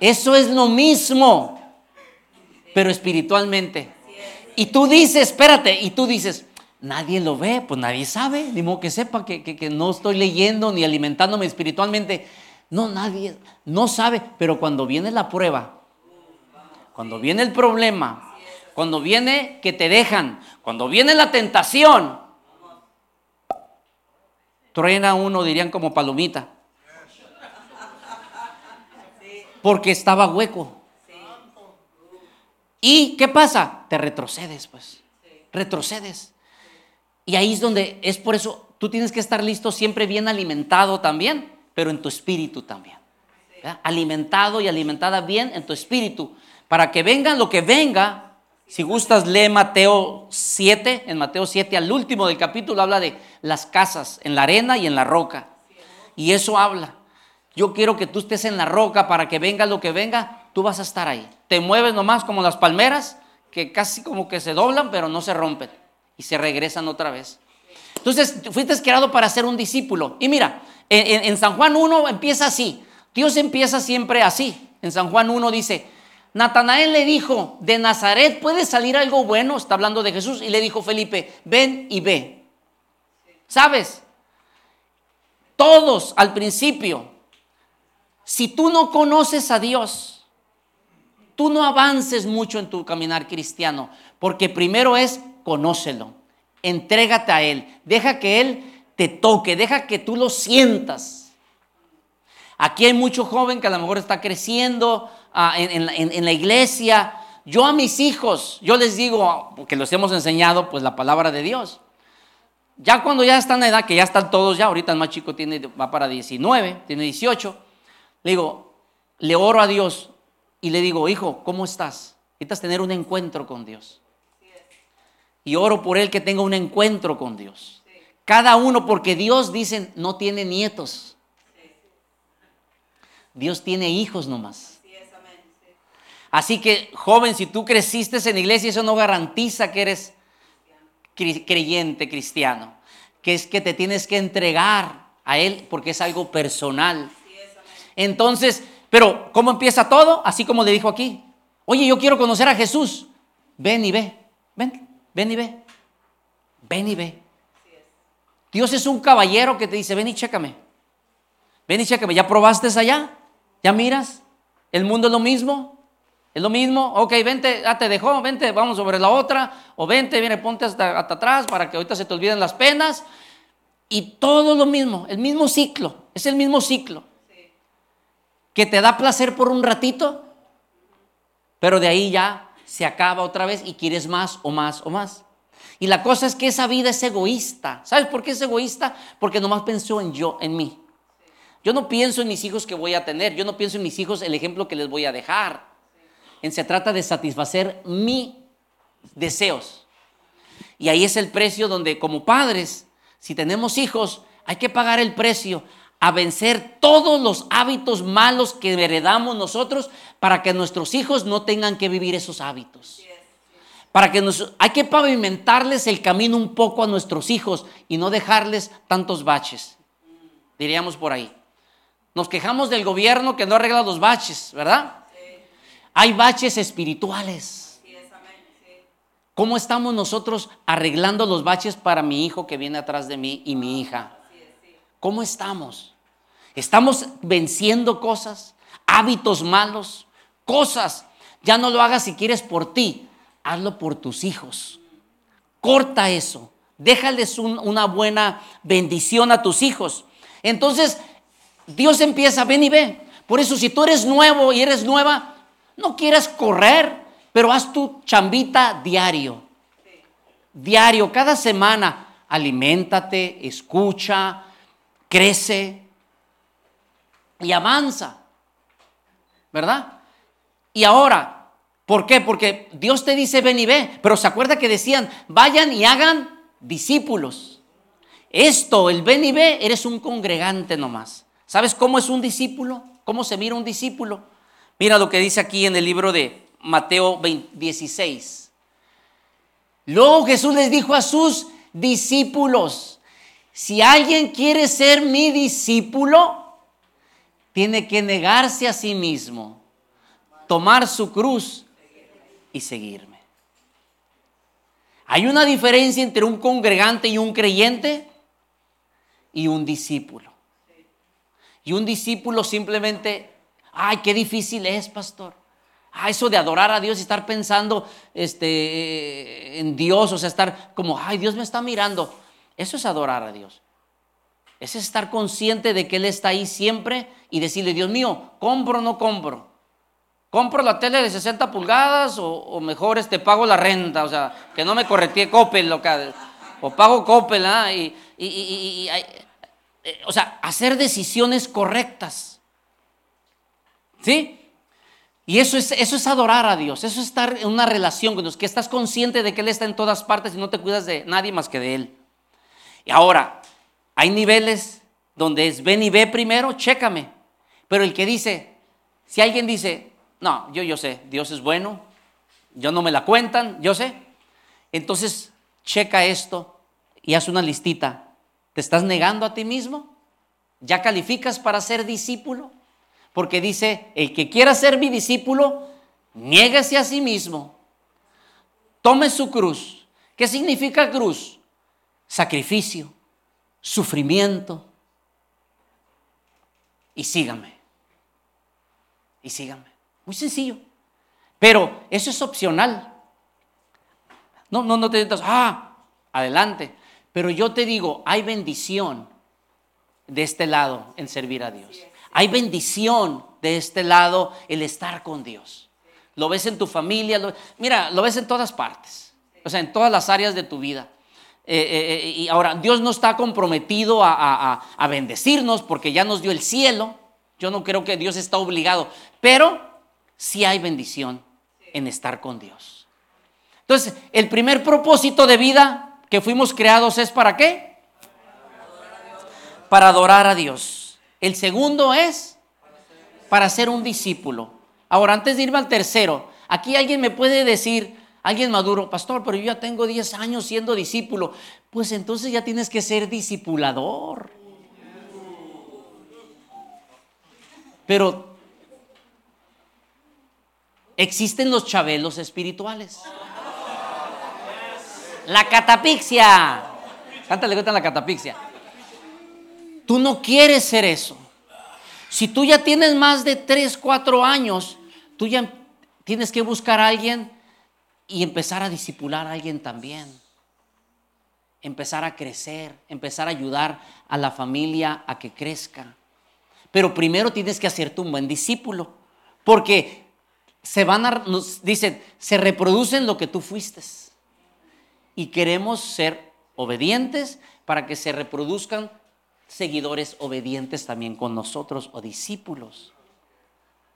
Eso es lo mismo, pero espiritualmente. Y tú dices, espérate, y tú dices, nadie lo ve, pues nadie sabe, ni modo que sepa que, que no estoy leyendo ni alimentándome espiritualmente. No, nadie, no sabe, pero cuando viene la prueba, cuando viene el problema, cuando viene que te dejan, cuando viene la tentación, truena uno, dirían como palomita. Porque estaba hueco. ¿Y qué pasa? Te retrocedes, pues. Retrocedes. Y ahí es donde, es por eso, tú tienes que estar listo siempre bien alimentado también pero en tu espíritu también. Alimentado y alimentada bien en tu espíritu. Para que venga lo que venga, si gustas, lee Mateo 7. En Mateo 7, al último del capítulo, habla de las casas en la arena y en la roca. Y eso habla. Yo quiero que tú estés en la roca para que venga lo que venga, tú vas a estar ahí. Te mueves nomás como las palmeras, que casi como que se doblan, pero no se rompen. Y se regresan otra vez. Entonces, fuiste creado para ser un discípulo. Y mira, en, San Juan 1 empieza así. Dios empieza siempre así. En San Juan 1 dice, Natanael le dijo, de Nazaret puede salir algo bueno, está hablando de Jesús, y le dijo Felipe, ven y ve. ¿Sabes? Todos al principio, si tú no conoces a Dios, tú no avances mucho en tu caminar cristiano, porque primero es conócelo, entrégate a Él, deja que Él te toque, deja que tú lo sientas. Aquí hay mucho joven que a lo mejor está creciendo ah, en, la iglesia. Yo a mis hijos, yo les digo, porque los hemos enseñado, pues la palabra de Dios. Ya cuando ya están en edad, que ya están todos ya, ahorita el más chico tiene, va para 19, tiene 18, le digo, le oro a Dios y le digo, hijo, ¿cómo estás? Necesitas tener un encuentro con Dios. Y oro por él que tenga un encuentro con Dios. Cada uno, porque Dios, dicen, no tiene nietos. Dios tiene hijos nomás. Así que, joven, si tú creciste en iglesia, eso no garantiza que eres creyente, cristiano. Que es que te tienes que entregar a Él porque es algo personal. Entonces, pero ¿cómo empieza todo? Así como le dijo aquí. Oye, yo quiero conocer a Jesús. Ven y ve. Ven, ven y ve. Ven y ve. Dios es un caballero que te dice, ven y chécame. Ven y chécame. ¿Ya probaste allá? ¿Ya miras? ¿El mundo es lo mismo? ¿Es lo mismo? Ok, vente, ya te dejó, vente, vamos sobre la otra. O vente, viene, ponte hasta, hasta atrás para que ahorita se te olviden las penas. Y todo lo mismo, el mismo ciclo. Es el mismo ciclo. Que te da placer por un ratito, pero de ahí ya se acaba otra vez y quieres más o más o más. Y la cosa es que esa vida es egoísta. ¿Sabes por qué es egoísta? Porque nomás pensó en yo, en mí. Yo no pienso en mis hijos que voy a tener, yo no pienso en mis hijos el ejemplo que les voy a dejar. En se trata de satisfacer mis deseos. Y ahí es el precio donde como padres, si tenemos hijos, hay que pagar el precio a vencer todos los hábitos malos que heredamos nosotros para que nuestros hijos no tengan que vivir esos hábitos. Para que nos, hay que pavimentarles el camino un poco a nuestros hijos y no dejarles tantos baches. Diríamos por ahí. Nos quejamos del gobierno que no arregla los baches, ¿verdad? Hay baches espirituales. ¿Cómo estamos nosotros arreglando los baches para mi hijo que viene atrás de mí y mi hija? ¿Cómo estamos? ¿Estamos venciendo cosas, hábitos malos, cosas? Ya no lo hagas si quieres por ti, hazlo por tus hijos. Corta eso. Déjales una buena bendición a tus hijos. Entonces, Dios empieza, ven y ve. Por eso, si tú eres nuevo y eres nueva, no quieras correr, pero haz tu chambita diario. Diario, cada semana, aliméntate, escucha, crece y avanza. ¿Verdad? Y ahora, ¿por qué? Porque Dios te dice ven y ve, pero se acuerda que decían, vayan y hagan discípulos. Esto, el ven y ve, eres un congregante nomás. ¿Sabes cómo es un discípulo? ¿Cómo se mira un discípulo? Mira lo que dice aquí en el libro de Mateo 16. Luego Jesús les dijo a sus discípulos, si alguien quiere ser mi discípulo, tiene que negarse a sí mismo, tomar su cruz y seguirme. Hay una diferencia entre un congregante y un creyente y un discípulo. Y un discípulo simplemente, ay, qué difícil es, pastor. Ah, eso de adorar a Dios y estar pensando este, en Dios, o sea, estar como, ay, Dios me está mirando. Eso es adorar a Dios. Es estar consciente de que Él está ahí siempre y decirle, Dios mío, ¿compro o no compro? ¿Compro la tele de 60 pulgadas o, mejor este, pago la renta? O sea, que no me corretee Coppel, o pago Coppel, ¿ah? y, y eh, o sea, hacer decisiones correctas. ¿Sí? Y eso es, eso es adorar a Dios, eso es estar en una relación con Dios, que estás consciente de que Él está en todas partes y no te cuidas de nadie más que de Él. Y ahora, hay niveles donde es ven y ve primero, chécame. Pero el que dice, si alguien dice, no, yo, yo sé, Dios es bueno, yo no me la cuentan, yo sé. Entonces, checa esto y haz una listita. ¿Te estás negando a ti mismo? ¿Ya calificas para ser discípulo? Porque dice, el que quiera ser mi discípulo, niéguese a sí mismo, tome su cruz. ¿Qué significa cruz? Sacrificio, sufrimiento. Y sígame. Y sígame. Muy sencillo. Pero eso es opcional. No, no, no te digas, ah, adelante. Pero yo te digo, hay bendición de este lado en servir a Dios. Hay bendición de este lado el estar con Dios. Lo ves en tu familia, mira, lo ves en todas partes, o sea, en todas las áreas de tu vida. Eh, eh, eh, y ahora, Dios no está comprometido a, a bendecirnos porque ya nos dio el cielo. Yo no creo que Dios está obligado, pero sí hay bendición en estar con Dios. Entonces, el primer propósito de vida que fuimos creados es para qué? Para adorar a Dios. El segundo es para ser un discípulo. Ahora, antes de irme al tercero, aquí alguien me puede decir, alguien maduro, pastor, pero yo ya tengo 10 años siendo discípulo. Pues entonces ya tienes que ser discipulador. Pero existen los chabelos espirituales. La catapixia. ¿Cuántas le gustan la catapixia? Tú no quieres ser eso. Si tú ya tienes más de 3, 4 años, tú ya tienes que buscar a alguien y empezar a disipular a alguien también. Empezar a crecer, empezar a ayudar a la familia a que crezca. Pero primero tienes que hacerte un buen discípulo. Porque se van a, nos dicen, se reproducen lo que tú fuiste. Y queremos ser obedientes para que se reproduzcan seguidores obedientes también con nosotros o discípulos.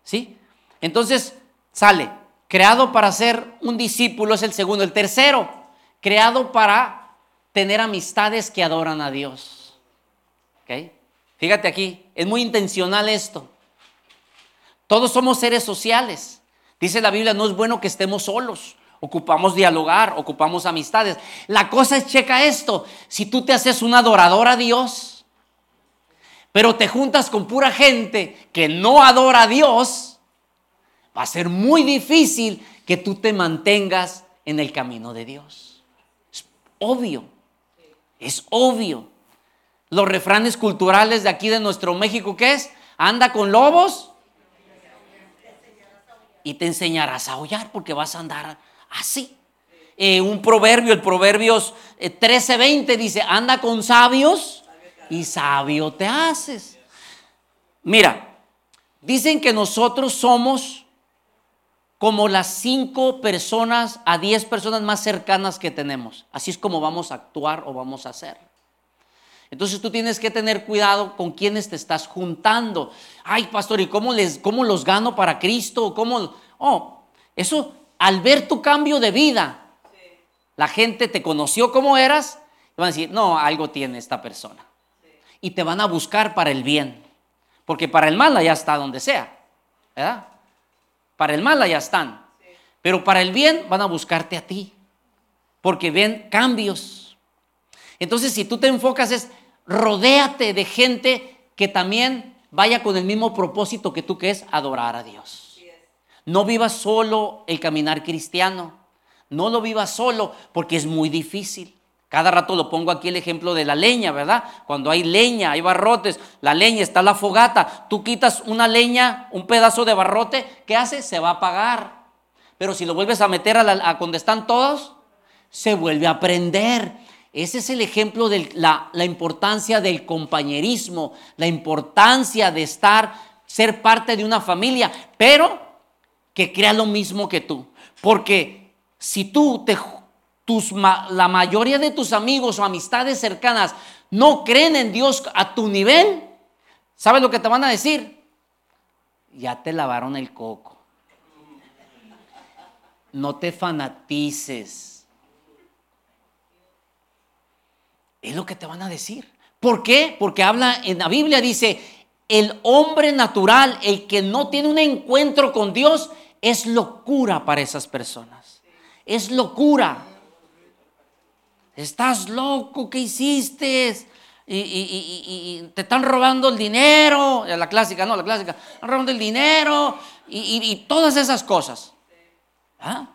¿Sí? Entonces, sale, creado para ser un discípulo es el segundo. El tercero, creado para tener amistades que adoran a Dios. ¿Ok? Fíjate aquí, es muy intencional esto. Todos somos seres sociales. Dice la Biblia, no es bueno que estemos solos. Ocupamos dialogar, ocupamos amistades. La cosa es, checa esto, si tú te haces un adorador a Dios, pero te juntas con pura gente que no adora a Dios, va a ser muy difícil que tú te mantengas en el camino de Dios. Es obvio, es obvio. Los refranes culturales de aquí de nuestro México, ¿qué es? Anda con lobos y te enseñarás a aullar porque vas a andar así. Eh, un proverbio, el Proverbios 13:20 eh, dice, anda con sabios y sabio te haces. Mira, dicen que nosotros somos como las cinco personas a diez personas más cercanas que tenemos. Así es como vamos a actuar o vamos a hacer. Entonces tú tienes que tener cuidado con quienes te estás juntando. Ay, pastor, ¿y cómo, les, cómo los gano para Cristo? ¿Cómo? Oh, eso al ver tu cambio de vida, la gente te conoció como eras y van a decir, no, algo tiene esta persona. Y te van a buscar para el bien. Porque para el mal ya está donde sea. ¿verdad? Para el mal ya están. Pero para el bien van a buscarte a ti. Porque ven cambios. Entonces, si tú te enfocas es, rodéate de gente que también vaya con el mismo propósito que tú, que es adorar a Dios. No vivas solo el caminar cristiano. No lo vivas solo porque es muy difícil. Cada rato lo pongo aquí el ejemplo de la leña, ¿verdad? Cuando hay leña, hay barrotes, la leña está la fogata, tú quitas una leña, un pedazo de barrote, ¿qué hace? Se va a apagar. Pero si lo vuelves a meter a, donde están todos, se vuelve a prender. Ese es el ejemplo de la, la importancia del compañerismo, la importancia de estar, ser parte de una familia. Pero que crea lo mismo que tú. Porque si tú, te, tus, la mayoría de tus amigos o amistades cercanas no creen en Dios a tu nivel, ¿sabes lo que te van a decir? Ya te lavaron el coco. No te fanatices. Es lo que te van a decir. ¿Por qué? Porque habla en la Biblia, dice, el hombre natural, el que no tiene un encuentro con Dios, es locura para esas personas. Es locura. Estás loco, ¿qué hiciste? Y, te están robando el dinero. La clásica, no, la clásica. Están robando el dinero y, todas esas cosas. ¿Ah?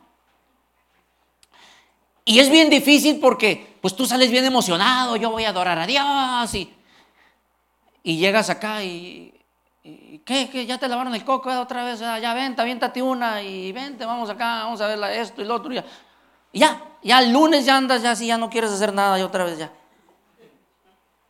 Y es bien difícil porque pues tú sales bien emocionado, yo voy a adorar a Dios y, y llegas acá y ¿Qué? ¿Qué? ¿Ya te lavaron el coco otra vez? Ah, ya vente, aviéntate una y vente, vamos acá, vamos a ver esto y lo otro. Ya. Ya, ya el lunes ya andas, ya así, ya no quieres hacer nada y otra vez ya.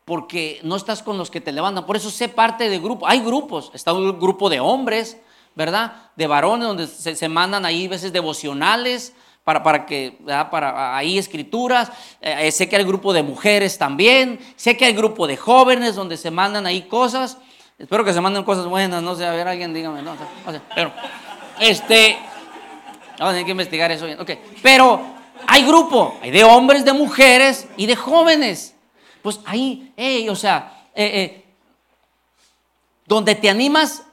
Porque no estás con los que te levantan. Por eso sé parte de grupo. Hay grupos. Está un grupo de hombres, ¿verdad? De varones, donde se, mandan ahí veces devocionales para, para que, para ahí escrituras. Eh, sé que hay grupo de mujeres también. Sé que hay grupo de jóvenes donde se mandan ahí cosas. Espero que se manden cosas buenas, no sé, a ver, alguien dígame, no, sé, pero, este, vamos a tener que investigar eso bien, ok, pero hay grupo, hay de hombres, de mujeres y de jóvenes, pues ahí, o sea, eh, eh, donde te animas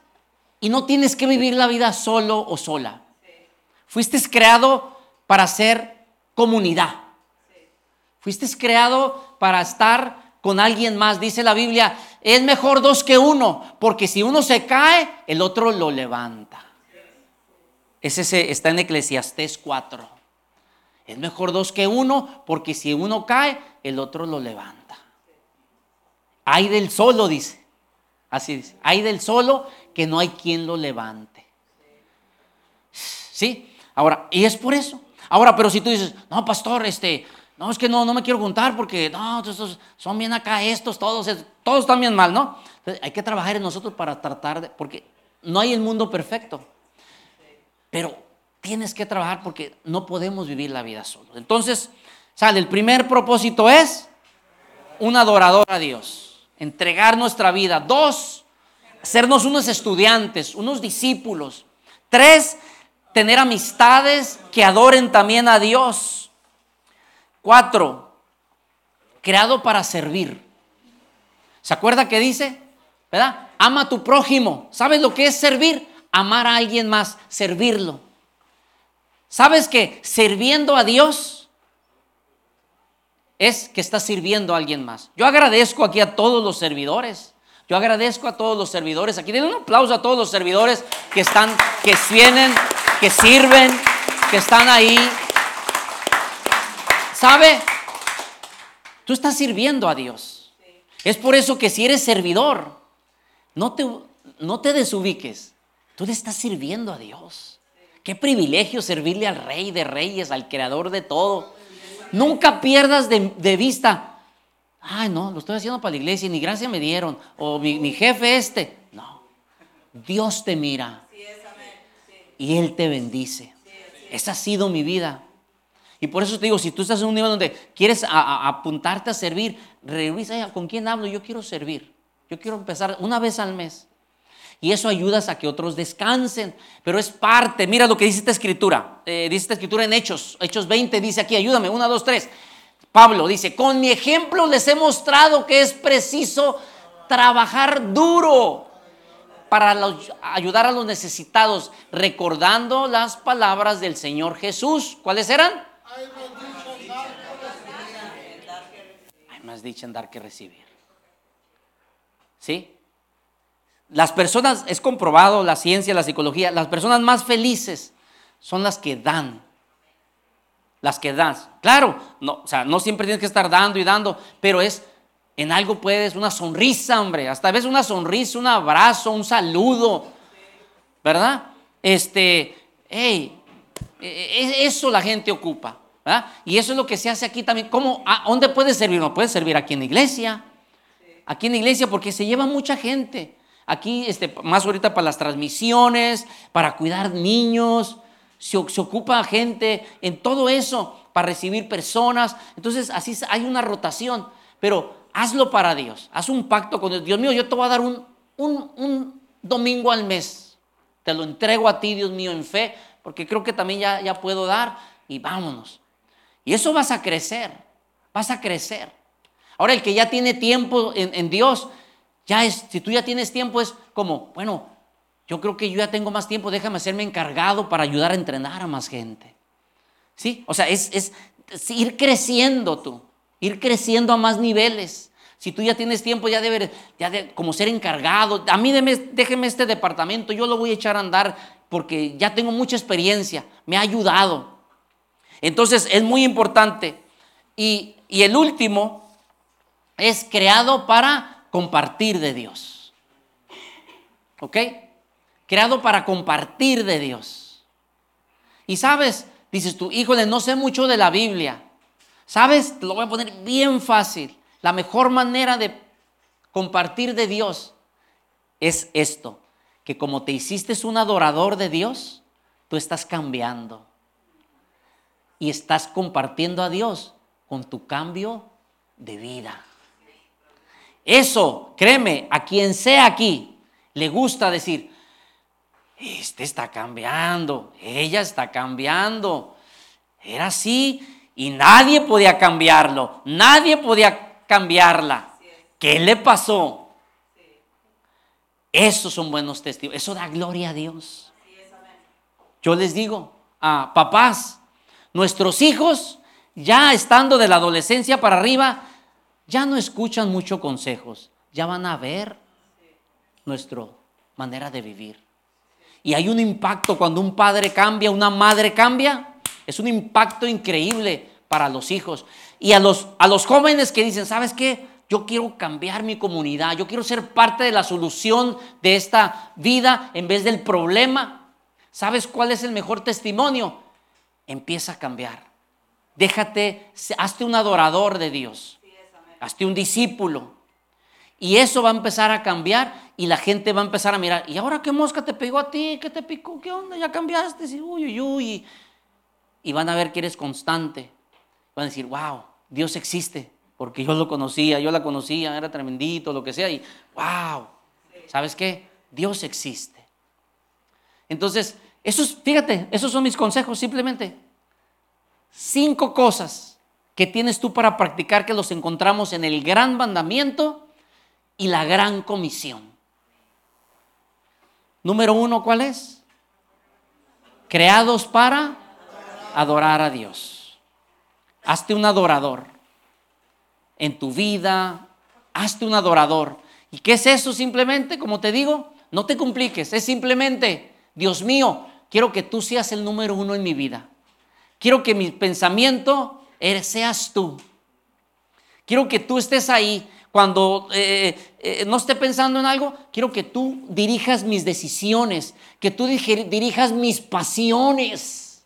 y no tienes que vivir la vida solo o sola. Fuiste creado para ser comunidad. Fuiste creado para estar con alguien más. Dice la Biblia, es mejor dos que uno, porque si uno se cae, el otro lo levanta. Ese está en Eclesiastés 4. Es mejor dos que uno, porque si uno cae, el otro lo levanta. Hay del solo, dice. Así dice. Hay del solo que no hay quien lo levante. ¿Sí? Ahora, y es por eso. Ahora, pero si tú dices, no, pastor, este, no, es que no, no me quiero juntar porque no, estos son bien acá estos, todos, todos están bien mal, ¿no? hay que trabajar en nosotros para tratar de, porque no hay el mundo perfecto. Pero tienes que trabajar porque no podemos vivir la vida solos. Entonces, sale, el primer propósito es un adorador a Dios, entregar nuestra vida. Dos, hacernos unos estudiantes, unos discípulos. Tres, tener amistades que adoren también a Dios. Cuatro, creado para servir. ¿Se acuerda que dice? ¿Verdad? Ama a tu prójimo. ¿Sabes lo que es servir? Amar a alguien más, servirlo. ¿Sabes que sirviendo a Dios es que estás sirviendo a alguien más? Yo agradezco aquí a todos los servidores. Yo agradezco a todos los servidores. Aquí den un aplauso a todos los servidores que están, que vienen, que sirven, que están ahí. ¿Sabe? Tú estás sirviendo a Dios. Es por eso que si eres servidor, no te, no te desubiques. Tú le estás sirviendo a Dios. Qué privilegio servirle al Rey de Reyes, al Creador de todo. Nunca pierdas de, vista ay, no, lo estoy haciendo para la iglesia y ni gracia me dieron, o mi, jefe este. No, Dios te mira y Él te bendice. Esa ha sido mi vida. Y por eso te digo, si tú estás en un nivel donde quieres apuntarte a servir, revisa con quién hablo, yo quiero servir. Yo quiero empezar una vez al mes. Y eso ayuda a que otros descansen, pero es parte. Mira lo que dice esta escritura. Eh, dice esta escritura en Hechos. Hechos 20 dice aquí, ayúdame, una, dos, tres. Pablo dice, con mi ejemplo les he mostrado que es preciso trabajar duro para ayudar a los necesitados, recordando las palabras del Señor Jesús. ¿Cuáles eran? Hay más dicho en dar que recibir. ¿Sí? Las personas, es comprobado la ciencia, la psicología, las personas más felices son las que dan las que das. Claro, no, o sea, no siempre tienes que estar dando y dando, pero es en algo puedes, una sonrisa, hombre, hasta vez una sonrisa, un abrazo, un saludo, ¿verdad? Este, hey, e, e, eso la gente ocupa. Y eso es lo que se hace aquí también. ¿Cómo, a, ¿Dónde puede servir? No puede servir aquí en la iglesia, aquí en la iglesia porque se lleva mucha gente. Aquí, este, más ahorita para las transmisiones, para cuidar niños, se, ocupa gente en todo eso para recibir personas. Entonces, así hay una rotación, pero hazlo para Dios. Haz un pacto con Dios. Dios mío, yo te voy a dar un, un, domingo al mes. Te lo entrego a ti, Dios mío, en fe, porque creo que también ya, ya puedo dar y vámonos. Y eso vas a crecer, vas a crecer. Ahora, el que ya tiene tiempo en, en Dios, ya es, si tú ya tienes tiempo, es como, bueno, yo creo que yo ya tengo más tiempo, déjame hacerme encargado para ayudar a entrenar a más gente. ¿Sí? O sea, es, ir creciendo tú, ir creciendo a más niveles. Si tú ya tienes tiempo, ya debes, ya de, como ser encargado. A mí déjeme este departamento, yo lo voy a echar a andar porque ya tengo mucha experiencia, me ha ayudado. Entonces es muy importante. Y, y el último es creado para compartir de Dios. ¿Ok? creado para compartir de Dios. Y sabes, dices tú, híjole, no sé mucho de la Biblia. ¿Sabes? Lo voy a poner bien fácil. La mejor manera de compartir de Dios es esto, que como te hiciste un adorador de Dios, tú estás cambiando. Y estás compartiendo a Dios con tu cambio de vida. Eso, créeme, a quien sea aquí, le gusta decir, este está cambiando, ella está cambiando. Era así y nadie podía cambiarlo, nadie podía cambiarla. ¿Qué le pasó? Esos son buenos testigos, eso da gloria a Dios. Yo les digo a papás, nuestros hijos, ya estando de la adolescencia para arriba, ya no escuchan mucho consejos, ya van a ver nuestra manera de vivir. Y hay un impacto cuando un padre cambia, una madre cambia. Es un impacto increíble para los hijos. Y a los, a los jóvenes que dicen, ¿sabes qué? Yo quiero cambiar mi comunidad, yo quiero ser parte de la solución de esta vida en vez del problema. ¿Sabes cuál es el mejor testimonio? Empieza a cambiar. Déjate, hazte un adorador de Dios. Hazte un discípulo. Y eso va a empezar a cambiar y la gente va a empezar a mirar, ¿y ahora qué mosca te pegó a ti? ¿Qué te picó? ¿Qué onda? ¿Ya cambiaste? Y, uy, uy. Y van a ver que eres constante. Van a decir, wow, Dios existe, porque yo lo conocía, yo la conocía, era tremendito, lo que sea, y wow, ¿sabes qué? Dios existe. Entonces, esos, fíjate, esos son mis consejos, simplemente. Cinco cosas que tienes tú para practicar que los encontramos en el gran mandamiento y la gran comisión. Número uno, ¿cuál es? Creados para adorar a Dios. Hazte un adorador. En tu vida, hazte un adorador. ¿Y qué es eso simplemente? Como te digo, no te compliques. Es simplemente, Dios mío, quiero que tú seas el número uno en mi vida. Quiero que mi pensamiento seas tú. Quiero que tú estés ahí. Cuando eh, eh, no esté pensando en algo, quiero que tú dirijas mis decisiones, que tú dirijas mis pasiones,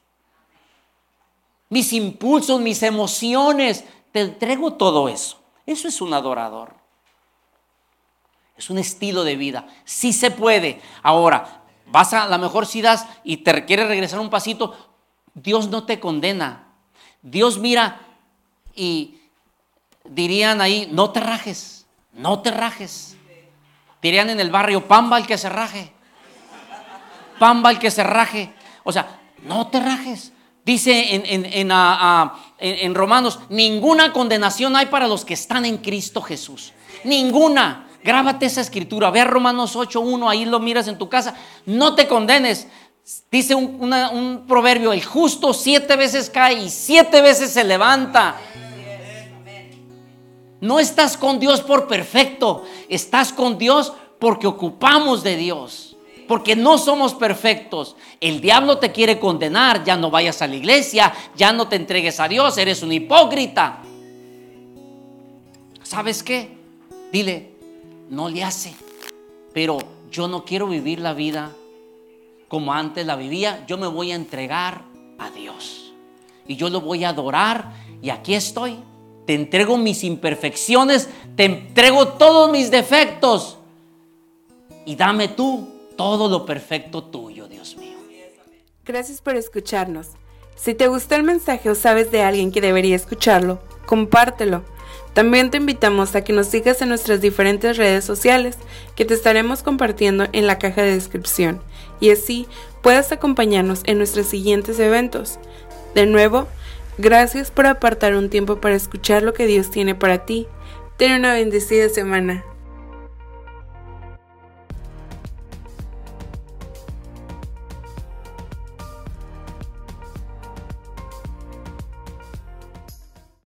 mis impulsos, mis emociones. Te entrego todo eso. Eso es un adorador. Es un estilo de vida. Sí se puede. Ahora, vas a, a lo mejor si das y te requiere regresar un pasito, Dios no te condena. Dios mira y dirían ahí, no te rajes, no te rajes. Dirían en el barrio, pamba el que se raje. Pamba el que se raje. O sea, no te rajes. Dice en, en, en, Romanos, ninguna condenación hay para los que están en Cristo Jesús. Ninguna. Grábate esa escritura. Ve a Romanos 8.1, ahí lo miras en tu casa. No te condenes. Dice un, un proverbio, el justo siete veces cae y siete veces se levanta. No estás con Dios por perfecto, estás con Dios porque ocupamos de Dios, porque no somos perfectos. El diablo te quiere condenar, ya no vayas a la iglesia, ya no te entregues a Dios, eres un hipócrita. ¿Sabes qué? Dile, no le hace, pero yo no quiero vivir la vida como antes la vivía, yo me voy a entregar a Dios. Y yo lo voy a adorar y aquí estoy te entrego mis imperfecciones, te entrego todos mis defectos y dame tú todo lo perfecto tuyo, Dios mío. Gracias por escucharnos. Si te gustó el mensaje o sabes de alguien que debería escucharlo, compártelo. También te invitamos a que nos sigas en nuestras diferentes redes sociales que te estaremos compartiendo en la caja de descripción y así puedas acompañarnos en nuestros siguientes eventos. De nuevo, Gracias por apartar un tiempo para escuchar lo que Dios tiene para ti. Ten una bendecida semana.